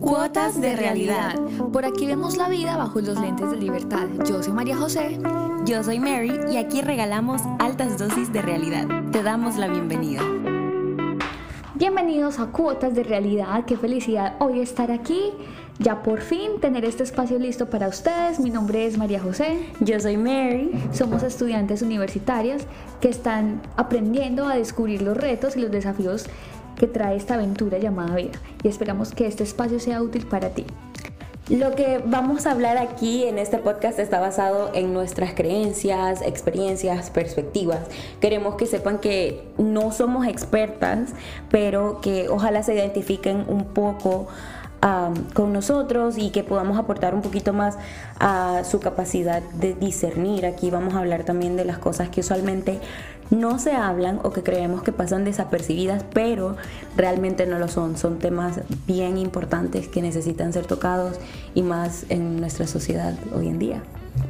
Cuotas de realidad. Por aquí vemos la vida bajo los lentes de libertad. Yo soy María José. Yo soy Mary y aquí regalamos altas dosis de realidad. Te damos la bienvenida. Bienvenidos a Cuotas de Realidad. Qué felicidad hoy estar aquí. Ya por fin tener este espacio listo para ustedes. Mi nombre es María José. Yo soy Mary. Somos estudiantes universitarias que están aprendiendo a descubrir los retos y los desafíos que trae esta aventura llamada vida y esperamos que este espacio sea útil para ti. Lo que vamos a hablar aquí en este podcast está basado en nuestras creencias, experiencias, perspectivas. Queremos que sepan que no somos expertas, pero que ojalá se identifiquen un poco con nosotros y que podamos aportar un poquito más a su capacidad de discernir. Aquí vamos a hablar también de las cosas que usualmente no se hablan o que creemos que pasan desapercibidas, pero realmente no lo son. Son temas bien importantes que necesitan ser tocados y más en nuestra sociedad hoy en día.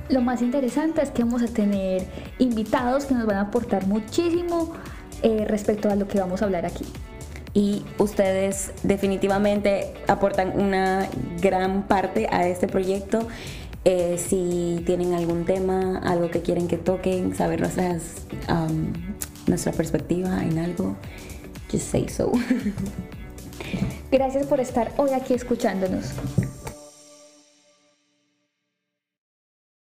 Lo más interesante es que vamos a tener invitados que nos van a aportar muchísimo eh, respecto a lo que vamos a hablar aquí y ustedes definitivamente aportan una gran parte a este proyecto. Eh, si tienen algún tema, algo que quieren que toquen, saber nuestras, um, nuestra perspectiva en algo, just say so. Gracias por estar hoy aquí escuchándonos.